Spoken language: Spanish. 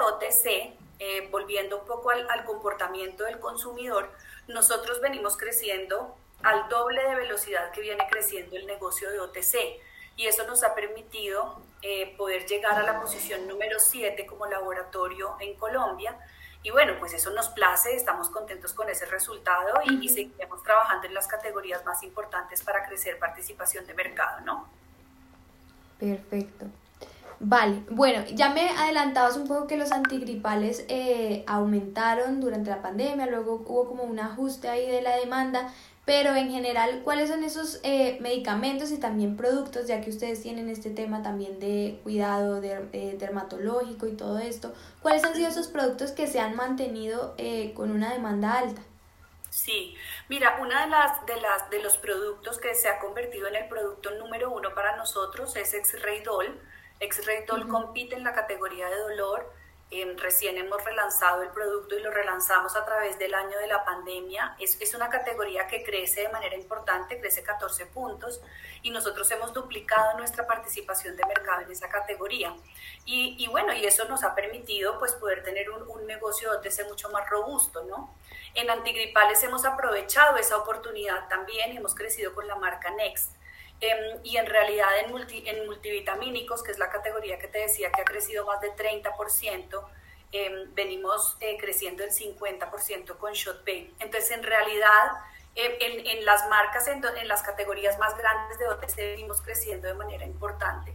OTC, eh, volviendo un poco al, al comportamiento del consumidor, nosotros venimos creciendo al doble de velocidad que viene creciendo el negocio de OTC y eso nos ha permitido eh, poder llegar a la posición número 7 como laboratorio en Colombia. Y bueno, pues eso nos place, estamos contentos con ese resultado y, seguiremos trabajando en las categorías más importantes para crecer participación de mercado, ¿no? Perfecto. Vale, bueno, ya me adelantabas un poco que los antigripales eh, aumentaron durante la pandemia, luego hubo como un ajuste ahí de la demanda, pero en general, ¿cuáles son esos eh, medicamentos y también productos, ya que ustedes tienen este tema también de cuidado de, dermatológico y todo esto? ¿Cuáles han sido esos productos que se han mantenido eh, con una demanda alta? Sí, mira, una de las, de las de los productos que se ha convertido en el producto número uno para nosotros es X-Ray Doll compite en la categoría de dolor recién hemos relanzado el producto y lo relanzamos a través del año de la pandemia. Es, es, una categoría que crece de manera importante, crece 14 puntos y nosotros hemos duplicado nuestra participación de mercado en esa categoría. Y, y bueno, y eso nos ha permitido pues poder tener un, un negocio OTC mucho más robusto, ¿no? En antigripales hemos aprovechado esa oportunidad también, hemos crecido con la marca Next Em, y en realidad en, en, multivitamínicos, que es la categoría que te decía que ha crecido más de 30%, em, venimos eh, creciendo el 50% con ShotPay. Entonces, en realidad, em, en, las marcas, en, en, las categorías más grandes de OTC, venimos creciendo de manera importante.